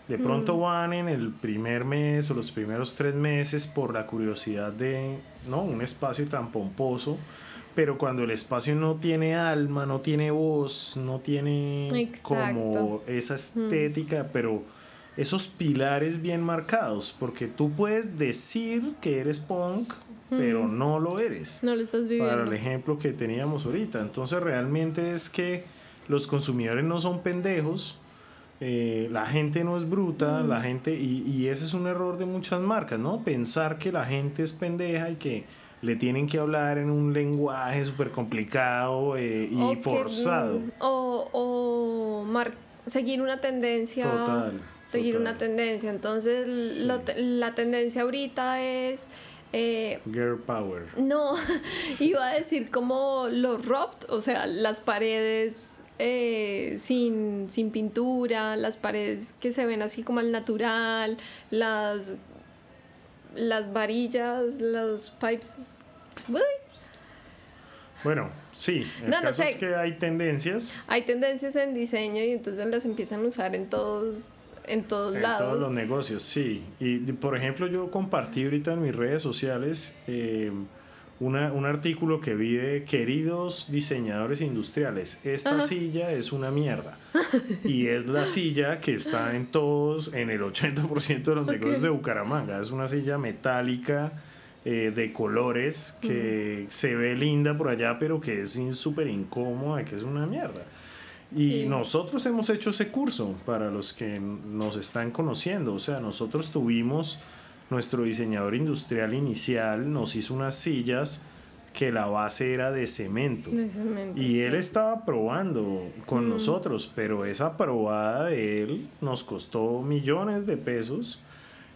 De pronto mm. van en el primer mes o los primeros tres meses por la curiosidad de ¿no? un espacio tan pomposo pero cuando el espacio no tiene alma, no tiene voz, no tiene como esa mm. estética, pero esos pilares bien marcados, porque tú puedes decir que eres punk, pero mm. no lo eres. No lo estás viviendo. Para el ejemplo que teníamos ahorita. Entonces realmente es que los consumidores no son pendejos, eh, la gente no es bruta, la mm. gente, y, y ese es un error de muchas marcas, ¿no? Pensar que la gente es pendeja y que le tienen que hablar en un lenguaje súper complicado eh, y forzado. o o seguir una tendencia. Total. Seguir una tendencia. Entonces, la tendencia ahorita es... Eh, Girl Power. No, [LAUGHS] iba a decir como los rough, o sea, las paredes eh, sin, sin pintura, las paredes que se ven así como al natural, las las varillas, los pipes. Bueno, sí, el no, caso es que hay tendencias. Hay tendencias en diseño y entonces las empiezan a usar en todos en todos en lados. todos los negocios, sí. Y por ejemplo, yo compartí ahorita en mis redes sociales eh, un artículo que vi de queridos diseñadores industriales. Esta silla es una mierda. y es la silla que está en todos, en el 80% de los negocios de Bucaramanga. Es una silla metálica eh, de colores que se ve linda por allá, pero que es súper incómoda, que es una mierda. Y nosotros hemos hecho ese curso para los que nos están conociendo. O sea, nosotros tuvimos nuestro diseñador industrial inicial nos hizo unas sillas que la base era de cemento. y él estaba probando con nosotros, pero esa probada de él nos costó millones de pesos.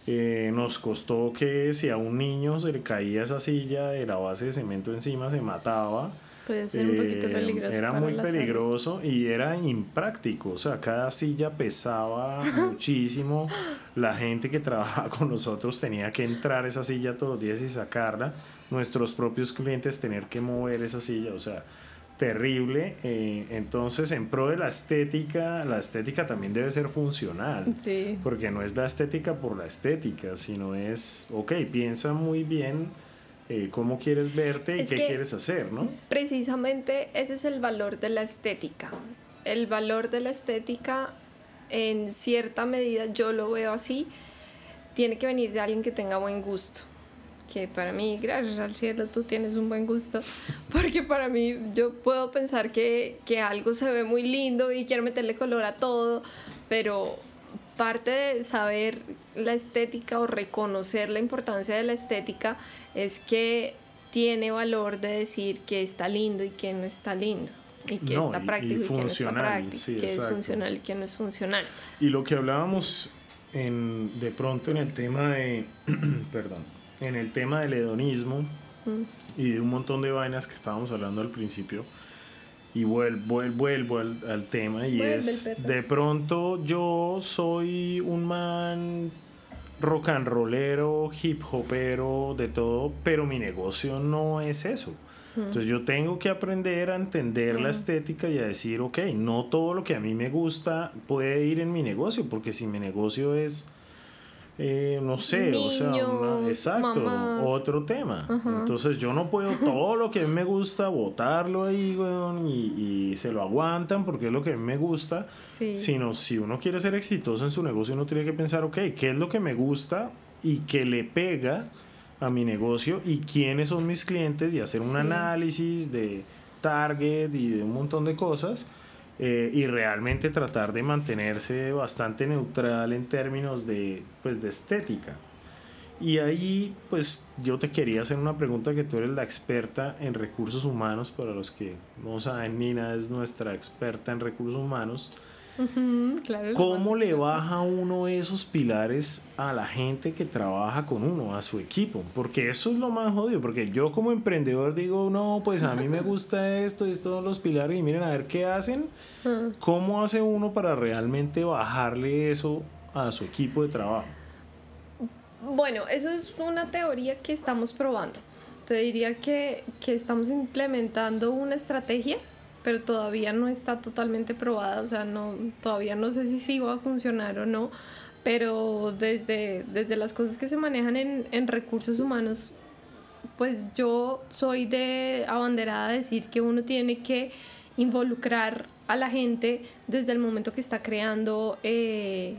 Eh, nos costó que si a un niño se le caía esa silla de la base de cemento encima, se mataba eh, era muy peligroso y era impráctico. O sea, cada silla pesaba [LAUGHS] muchísimo. La gente que trabajaba con nosotros tenía que entrar esa silla todos los días y sacarla. Nuestros propios clientes tener que mover esa silla. O sea, terrible. Eh, entonces, en pro de la estética, la estética también debe ser funcional. Porque no es la estética por la estética, sino es, ok, piensa muy bien eh, cómo quieres verte y qué quieres hacer, ¿no? Precisamente ese es el valor de la estética. El valor de la estética, en cierta medida, yo lo veo así, tiene que venir de alguien que tenga buen gusto. Que para mí, gracias al cielo, tú tienes un buen gusto. [LAUGHS] Porque para mí, yo puedo pensar que, que algo se ve muy lindo y quiero meterle color a todo, pero parte de saber la estética o reconocer la importancia de la estética es que tiene valor de decir que está lindo y que no está lindo y que está práctico y, que no está práctico, que es funcional y que no es funcional. Y lo que hablábamos en, de pronto en el tema de, [CLEARS THROAT] perdón, en el tema del hedonismo y de un montón de vainas que estábamos hablando al principio. Y vuelvo, vuelvo al, al tema y es, de pronto yo soy un man rock and rollero, hip hopero, de todo, pero mi negocio no es eso. Entonces yo tengo que aprender a entender la estética y a decir, ok, no todo lo que a mí me gusta puede ir en mi negocio, porque si mi negocio es eh, no sé, o sea, exacto, otro tema. Entonces yo no puedo todo lo que a mí me gusta botarlo ahí, weón, y, se lo aguantan porque es lo que a mí me gusta, sino si uno quiere ser exitoso en su negocio, uno tiene que pensar, ok, ¿qué es lo que me gusta y que le pega a mi negocio y quiénes son mis clientes y hacer un análisis de target y de un montón de cosas eh, y realmente tratar de mantenerse bastante neutral en términos de, pues, de estética. Y ahí, pues yo te quería hacer una pregunta que tú eres la experta en recursos humanos, para los que no saben, Nina es nuestra experta en recursos humanos. ¿Cómo le baja uno esos pilares a la gente que trabaja con uno, a su equipo? Porque eso es lo más jodido, porque yo como emprendedor digo, no, pues a mí me gusta esto y estos son los pilares y miren a ver qué hacen. ¿Cómo hace uno para realmente bajarle eso a su equipo de trabajo? Bueno, eso es una teoría que estamos probando. Te diría que, que estamos implementando una estrategia pero todavía no está totalmente probada, o sea, no, todavía no sé si sí va a funcionar o no, pero desde, desde las cosas que se manejan en, en recursos humanos, pues yo soy de abanderada a decir que uno tiene que involucrar a la gente desde el momento que está creando eh,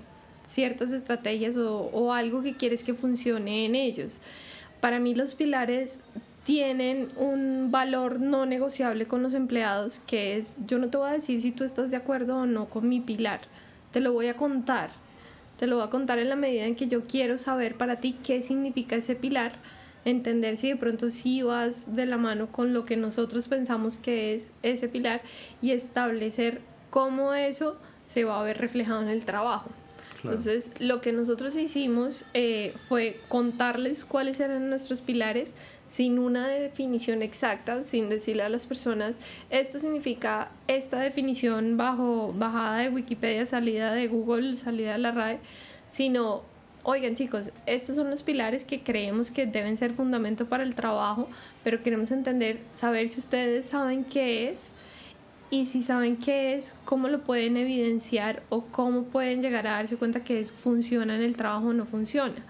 ciertas estrategias o, o algo que quieres que funcione en ellos. Para mí los pilares tienen un valor no negociable con los empleados, que es, yo no te voy a decir si tú estás de acuerdo o no con mi pilar, te lo voy a contar, te lo voy a contar en la medida en que yo quiero saber para ti qué significa ese pilar, entender si de pronto sí vas de la mano con lo que nosotros pensamos que es ese pilar y establecer cómo eso se va a ver reflejado en el trabajo. Entonces, lo que nosotros hicimos eh, fue contarles cuáles eran nuestros pilares, sin una definición exacta, sin decirle a las personas, esto significa esta definición bajo bajada de Wikipedia, salida de Google, salida de la RAE, sino, oigan chicos, estos son los pilares que creemos que deben ser fundamento para el trabajo, pero queremos entender, saber si ustedes saben qué es y si saben qué es, cómo lo pueden evidenciar o cómo pueden llegar a darse cuenta que eso funciona en el trabajo o no funciona.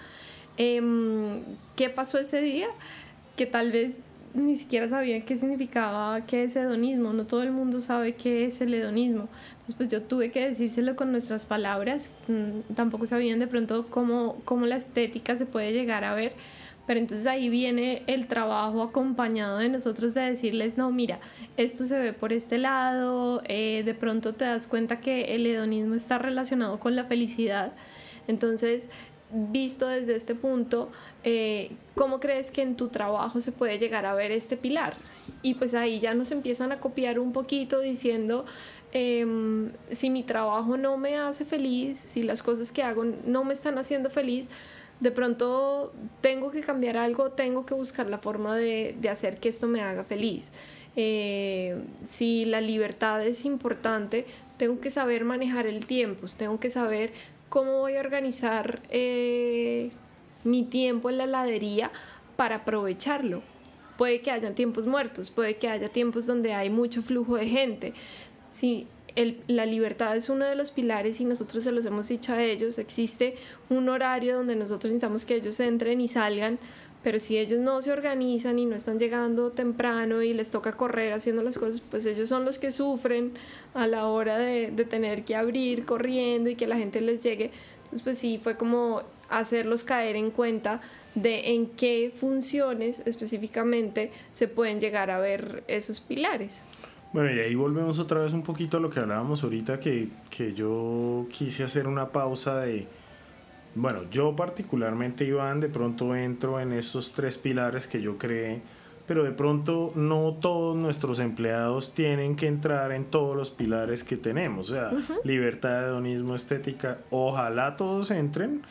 Em, ¿Qué pasó ese día? que tal vez ni siquiera sabían qué significaba qué es hedonismo, no todo el mundo sabe qué es el hedonismo. Entonces pues yo tuve que decírselo con nuestras palabras, mm, tampoco sabían de pronto cómo, cómo la estética se puede llegar a ver, pero entonces ahí viene el trabajo acompañado de nosotros de decirles, no, mira, esto se ve por este lado, eh, de pronto te das cuenta que el hedonismo está relacionado con la felicidad, entonces visto desde este punto, eh, ¿cómo crees que en tu trabajo se puede llegar a ver este pilar? Y pues ahí ya nos empiezan a copiar un poquito diciendo, em, si mi trabajo no me hace feliz, si las cosas que hago no me están haciendo feliz, de pronto tengo que cambiar algo, tengo que buscar la forma de, hacer que esto me haga feliz. Eh, si la libertad es importante, tengo que saber manejar el tiempo, tengo que saber cómo voy a organizar eh, mi tiempo en la heladería para aprovecharlo. Puede que haya tiempos muertos, puede que haya tiempos donde hay mucho flujo de gente. Si la libertad es uno de los pilares y nosotros se los hemos dicho a ellos, existe un horario donde nosotros necesitamos que ellos entren y salgan, pero si ellos no se organizan y no están llegando temprano y les toca correr haciendo las cosas, pues ellos son los que sufren a la hora de, de tener que abrir corriendo y que la gente les llegue. Entonces, pues sí, fue como hacerlos caer en cuenta de en qué funciones específicamente se pueden llegar a ver esos pilares. Bueno, y ahí volvemos otra vez un poquito a lo que hablábamos ahorita, que, que yo quise hacer una pausa de bueno, yo particularmente, Iván, de pronto entro en estos tres pilares que yo creé, pero de pronto no todos nuestros empleados tienen que entrar en todos los pilares que tenemos, o sea, libertad, hedonismo, estética, ojalá todos entren,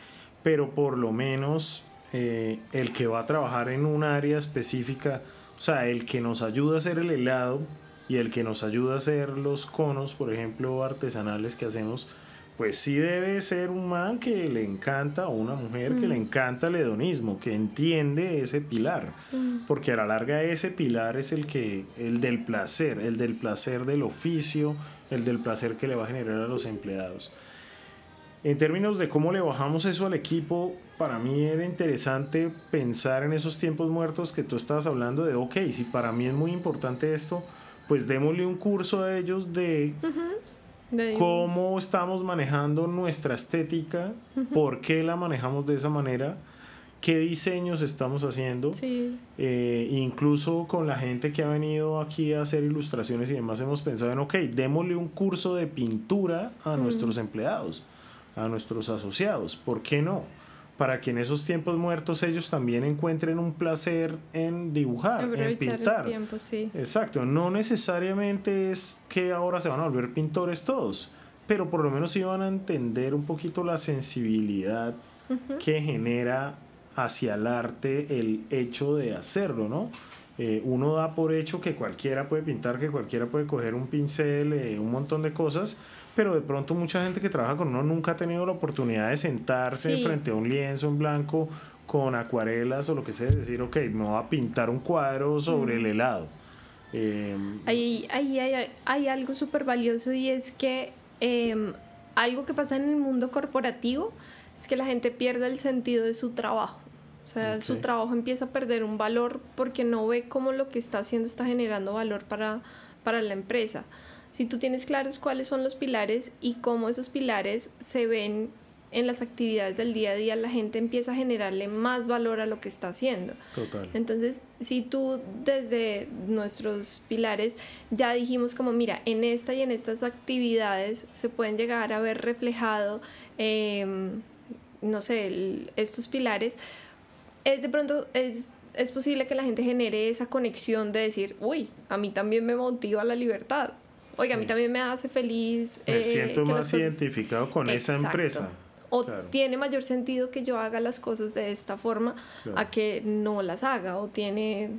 pero por lo menos eh, el que va a trabajar en un área específica, o sea, el que nos ayuda a hacer el helado y el que nos ayuda a hacer los conos, por ejemplo, artesanales que hacemos, pues sí debe ser un man que le encanta o una mujer que le mm. encanta el hedonismo, que entiende ese pilar, mm. porque a la larga ese pilar es el que el del placer, el del placer del oficio, el del placer que le va a generar a los empleados. En términos de cómo le bajamos eso al equipo, para mí era interesante pensar en esos tiempos muertos que tú estabas hablando de, ok, si para mí es muy importante esto, pues démosle un curso a ellos de cómo estamos manejando nuestra estética, por qué la manejamos de esa manera, qué diseños estamos haciendo. Eh, incluso con la gente que ha venido aquí a hacer ilustraciones y demás, hemos pensado en, ok, démosle un curso de pintura a nuestros empleados, a nuestros asociados, ¿por qué no? Para que en esos tiempos muertos ellos también encuentren un placer en dibujar, en pintar. Exacto, no necesariamente es que ahora se van a volver pintores todos, pero por lo menos iban a entender un poquito la sensibilidad que genera hacia el arte el hecho de hacerlo, ¿no? Eh, uno da por hecho que cualquiera puede pintar, que cualquiera puede coger un pincel, eh, un montón de cosas, pero de pronto mucha gente que trabaja con uno nunca ha tenido la oportunidad de sentarse frente a un lienzo en blanco con acuarelas o lo que sea, decir, ok, me voy a pintar un cuadro sobre el helado. Eh, ahí, ahí hay, hay, algo súper valioso y es que em, algo que pasa en el mundo corporativo es que la gente pierde el sentido de su trabajo. O sea, su trabajo empieza a perder un valor porque no ve cómo lo que está haciendo está generando valor para, para la empresa. Si tú tienes claros cuáles son los pilares y cómo esos pilares se ven en las actividades del día a día, la gente empieza a generarle más valor a lo que está haciendo. Total. Entonces, si tú desde nuestros pilares ya dijimos como, mira, en esta y en estas actividades se pueden llegar a ver reflejado, em, no sé, estos pilares, es de pronto, es es posible que la gente genere esa conexión de decir, uy, a mí también me motiva la libertad. Oiga, a mí también me hace feliz. Me eh, siento más identificado con esa empresa. O tiene mayor sentido que yo haga las cosas de esta forma a que no las haga. O tiene,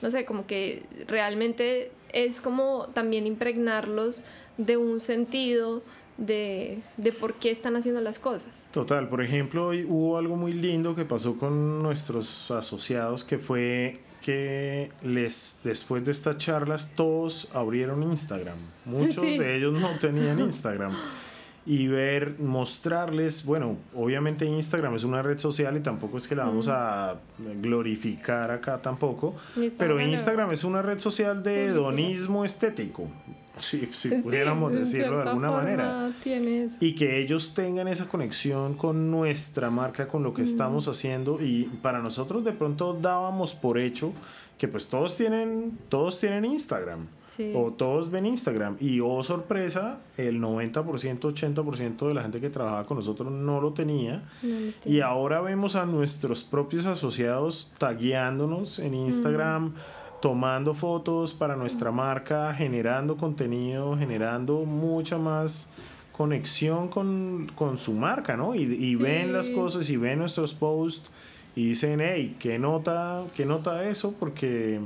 no sé, como que realmente es como también impregnarlos de un sentido de, de, por qué están haciendo las cosas. Total, por ejemplo, hubo algo muy lindo que pasó con nuestros asociados que fue que les después de estas charlas todos abrieron Instagram. Muchos de ellos no tenían [LAUGHS] Instagram. Y ver, mostrarles, bueno, obviamente Instagram es una red social y tampoco es que la vamos a glorificar acá tampoco, pero Instagram es una red social de hedonismo estético si, si pudiéramos decirlo de alguna manera. Y que ellos tengan esa conexión con nuestra marca, con lo que estamos haciendo. Y para nosotros de pronto dábamos por hecho que pues todos tienen, todos tienen Instagram. O todos ven Instagram. Y oh sorpresa, el 90%, 80% de la gente que trabajaba con nosotros no lo tenía. y ahora vemos a nuestros propios asociados tagueándonos en Instagram tomando fotos para nuestra marca, generando contenido, generando mucha más conexión con, su marca, ¿no? Y, ven las cosas y ven nuestros posts y dicen, hey, ¿qué nota, qué nota eso? Porque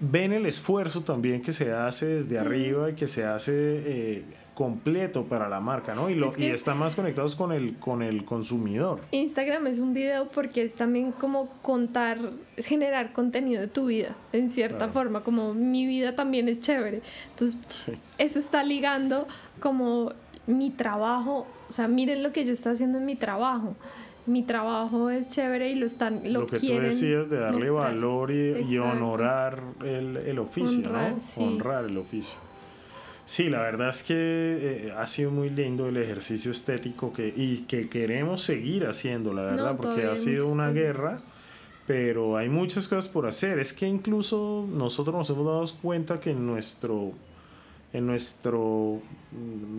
ven el esfuerzo también que se hace desde arriba y que se hace eh, completo para la marca, ¿no? Y, lo, y están más conectados con el, con el consumidor. Instagram es un video porque es también como contar, es generar contenido de tu vida, en cierta forma, como mi vida también es chévere. Entonces, eso está ligando como mi trabajo, o sea, miren lo que yo estoy haciendo en mi trabajo. Mi trabajo es chévere y lo están lo, lo que tú decías de darle valor y, honorar el, el oficio, ¿no? Honrar el oficio. Sí, la verdad es que eh, ha sido muy lindo el ejercicio estético que, y que queremos seguir haciendo, la verdad, porque ha sido una guerra, pero hay muchas cosas por hacer. Es que incluso nosotros nos hemos dado cuenta que en nuestro, en nuestro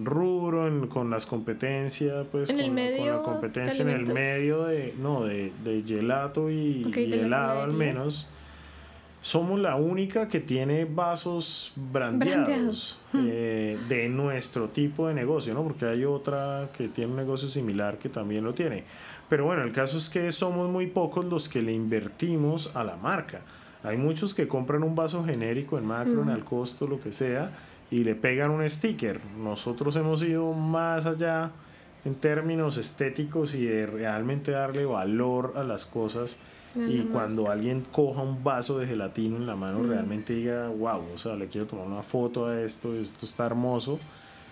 rubro, con las competencias, pues con, la competencia en el medio de, no, de, de gelato y, helado al menos somos la única que tiene vasos brandeados, eh, de nuestro tipo de negocio, ¿no? Porque hay otra que tiene un negocio similar que también lo tiene. Pero bueno, el caso es que somos muy pocos los que le invertimos a la marca. Hay muchos que compran un vaso genérico en macro, en al costo, lo que sea, y le pegan un sticker. Nosotros hemos ido más allá en términos estéticos y de realmente darle valor a las cosas y cuando alguien coja un vaso de gelatina en la mano, realmente diga, wow, o sea, le quiero tomar una foto a esto, esto está hermoso.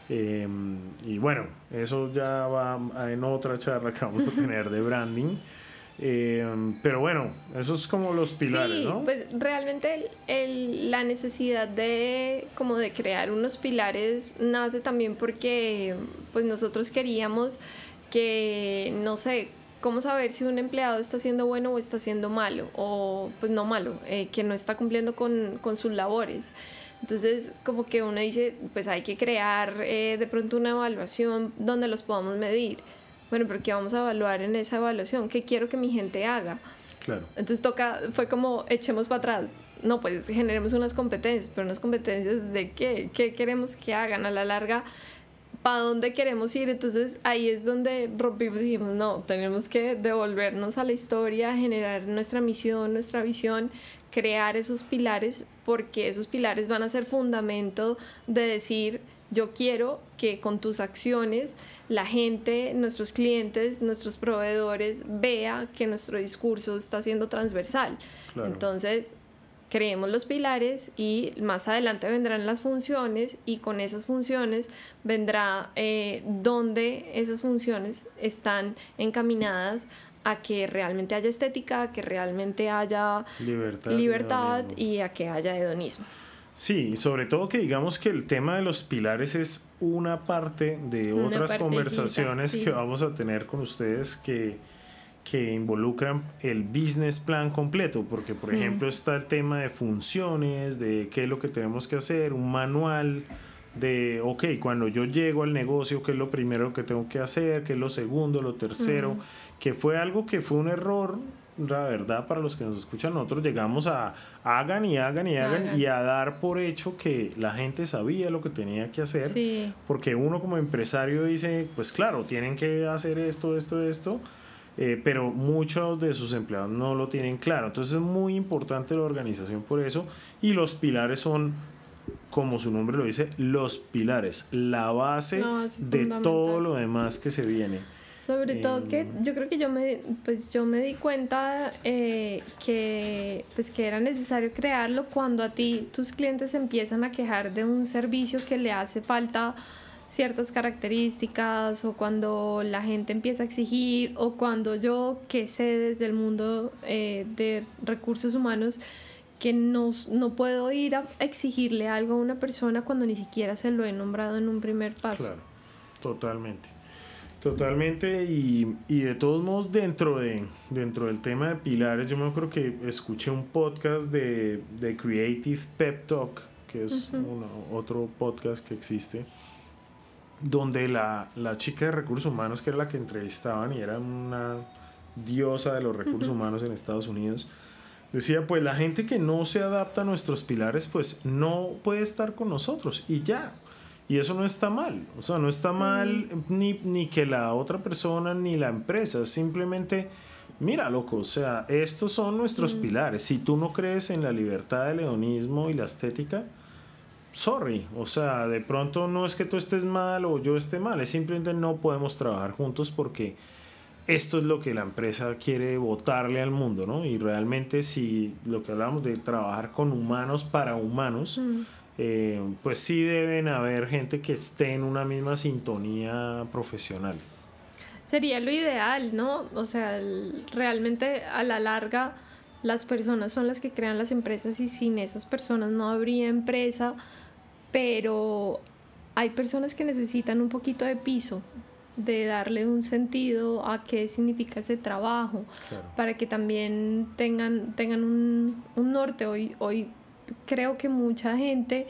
Em, y bueno, eso ya va en otra charla que vamos a [LAUGHS] tener de branding. Em, pero bueno, eso es como los pilares, sí, Pues realmente el, la necesidad de como de crear unos pilares nace también porque pues nosotros queríamos que, no sé, ¿Cómo saber si un empleado está siendo bueno o está siendo malo? O pues no malo, eh, que no está cumpliendo con, con, sus labores. Entonces, como que uno dice, pues hay que crear eh, de pronto una evaluación donde los podamos medir. Bueno, pero ¿qué vamos a evaluar en esa evaluación? ¿Qué quiero que mi gente haga? Claro. Entonces toca, fue como echemos para atrás. No, pues generemos unas competencias, pero unas competencias de qué, qué queremos que hagan a la larga para dónde queremos ir. Entonces ahí es donde rompimos y dijimos, no, tenemos que devolvernos a la historia, generar nuestra misión, nuestra visión, crear esos pilares, porque esos pilares van a ser fundamento de decir, yo quiero que con tus acciones la gente, nuestros clientes, nuestros proveedores vea que nuestro discurso está siendo transversal. Entonces, creemos los pilares y más adelante vendrán las funciones y con esas funciones vendrá eh, donde esas funciones están encaminadas a que realmente haya estética, a que realmente haya libertad, y a que haya hedonismo. Sí, sobre todo que digamos que el tema de los pilares es una parte de otras conversaciones que vamos a tener con ustedes que que involucran el business plan completo, porque por ejemplo está el tema de funciones, de qué es lo que tenemos que hacer, un manual de, ok, cuando yo llego al negocio, qué es lo primero que tengo que hacer, qué es lo segundo, lo tercero, que fue algo que fue un error, la verdad, para los que nos escuchan, nosotros llegamos a hagan y hagan y hagan, y a dar por hecho que la gente sabía lo que tenía que hacer, porque uno como empresario dice, pues claro, tienen que hacer esto, esto, esto, eh, pero muchos de sus empleados no lo tienen claro. Entonces es muy importante la organización por eso y los pilares son, como su nombre lo dice, los pilares, la base de todo lo demás que se viene. Sobre todo que em, yo creo que yo me, pues yo me di cuenta eh, que, pues que era necesario crearlo cuando a ti tus clientes empiezan a quejar de un servicio que le hace falta ciertas características o cuando la gente empieza a exigir o cuando yo que sé desde el mundo eh, de recursos humanos que no, no puedo ir a exigirle algo a una persona cuando ni siquiera se lo he nombrado en un primer paso. Claro, totalmente. Totalmente, y, y, de todos modos, dentro, de, dentro del tema de pilares, yo me acuerdo que escuché un podcast de, de Creative Pep Talk, que es otro podcast que existe, donde la, la, chica de recursos humanos, que era la que entrevistaban y era una diosa de los recursos humanos en Estados Unidos, decía, pues la gente que no se adapta a nuestros pilares, pues no puede estar con nosotros y ya. Y eso no está mal, o sea, no está mal ni, ni que la otra persona ni la empresa, simplemente, mira, loco, o sea, estos son nuestros pilares. Si tú no crees en la libertad del hedonismo y la estética, sorry, o sea, de pronto no es que tú estés mal o yo esté mal, es simplemente no podemos trabajar juntos porque esto es lo que la empresa quiere votarle al mundo, ¿no? Y realmente si lo que hablamos de trabajar con humanos para humanos, mm. eh, pues sí deben haber gente que esté en una misma sintonía profesional. Sería lo ideal, ¿no? O sea, realmente a la larga las personas son las que crean las empresas y sin esas personas no habría empresa pero hay personas que necesitan un poquito de piso, de darle un sentido a qué significa ese trabajo, para que también tengan, tengan un, un, norte. Hoy, hoy creo que mucha gente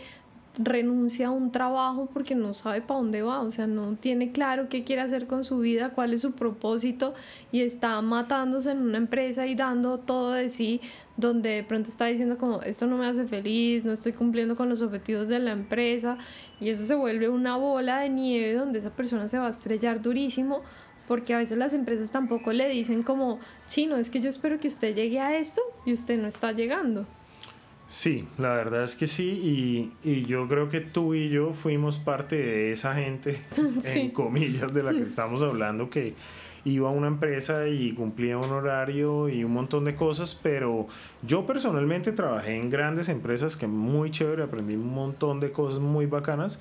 renuncia a un trabajo porque no sabe para dónde va, o sea, no tiene claro qué quiere hacer con su vida, cuál es su propósito y está matándose en una empresa y dando todo de sí, donde de pronto está diciendo como esto no me hace feliz, no estoy cumpliendo con los objetivos de la empresa y eso se vuelve una bola de nieve donde esa persona se va a estrellar durísimo porque a veces las empresas tampoco le dicen como, chino, es que yo espero que usted llegue a esto y usted no está llegando. Sí, la verdad es que sí, y, yo creo que tú y yo fuimos parte de esa gente, [LAUGHS] en comillas, de la que [LAUGHS] estamos hablando, que iba a una empresa y cumplía un horario y un montón de cosas, pero yo personalmente trabajé en grandes empresas que muy chévere, aprendí un montón de cosas muy bacanas,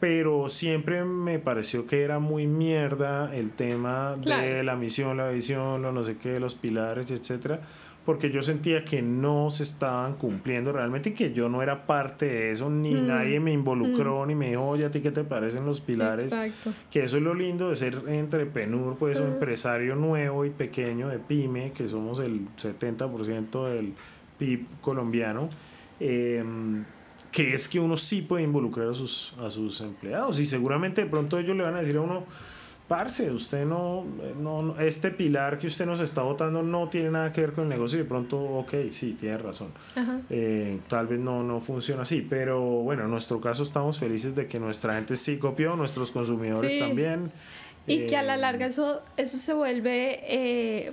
pero siempre me pareció que era muy mierda el tema de la misión, la visión, lo no sé qué, los pilares, etcétera porque yo sentía que no se estaban cumpliendo realmente y que yo no era parte de eso, ni mm. nadie me involucró, mm. ni me dijo, oye, ¿a ti qué te parecen los pilares? Exacto. Que eso es lo lindo de ser entrepreneur, pues un mm. empresario nuevo y pequeño de pyme, que somos el 70% del PIB colombiano. Em, que es que uno sí puede involucrar a sus, a sus empleados y seguramente de pronto ellos le van a decir a uno, parce, usted no, no, este pilar que usted nos está votando no tiene nada que ver con el negocio y de pronto, ok, sí, tiene razón. Eh, tal vez no, no funciona así, pero bueno, en nuestro caso estamos felices de que nuestra gente sí copió, nuestros consumidores también. Y que a la eh, larga eso, eso se vuelve eh,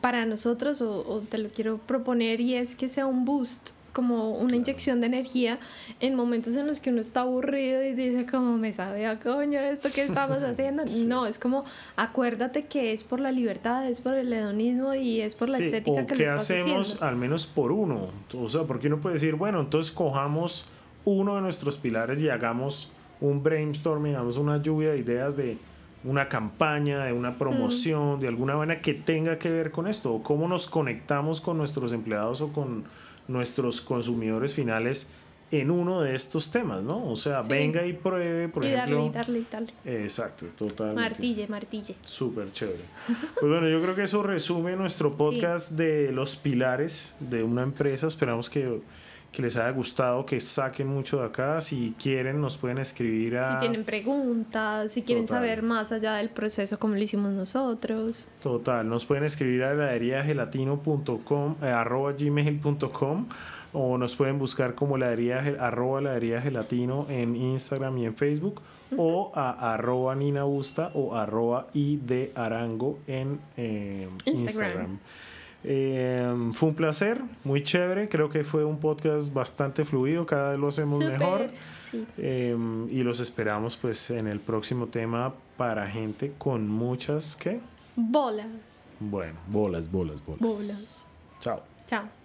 para nosotros, o, o te lo quiero proponer, y es que sea un boost como una inyección de energía en momentos en los que uno está aburrido y dice como me sabe a coño esto que estamos [LAUGHS] haciendo. No, es como acuérdate que es por la libertad, es por el hedonismo y es por la estética que, hacemos al menos por uno. O sea, porque uno puede decir, bueno, entonces cojamos uno de nuestros pilares y hagamos un brainstorming, hagamos una lluvia de ideas de una campaña, de una promoción, de alguna manera que tenga que ver con esto, o cómo nos conectamos con nuestros empleados o con nuestros consumidores finales en uno de estos temas, ¿no? O sea, venga y pruebe, por ejemplo. Y darle, y darle, Exacto, totalmente. Martille, martille. Súper chévere. Pues bueno, yo creo que eso resume nuestro podcast de los pilares de una empresa. Esperamos que, que, les haya gustado, que saquen mucho de acá. Si quieren, nos pueden escribir a... Si tienen preguntas, si quieren saber más allá del proceso como lo hicimos nosotros. Total, nos pueden escribir a gelatino.com, eh, arroba gmail.com o nos pueden buscar como ladería, arroba ladería gelatino en Instagram y en Facebook o a arroba Nina Busta o arroba de Arango en eh, Instagram. Em, fue un placer, muy chévere, creo que fue un podcast bastante fluido, cada vez lo hacemos mejor. Em, y los esperamos pues en el próximo tema para gente con muchas, ¿qué? Bolas. Bueno, bolas, bolas, bolas. Bolas. Chao. Chao.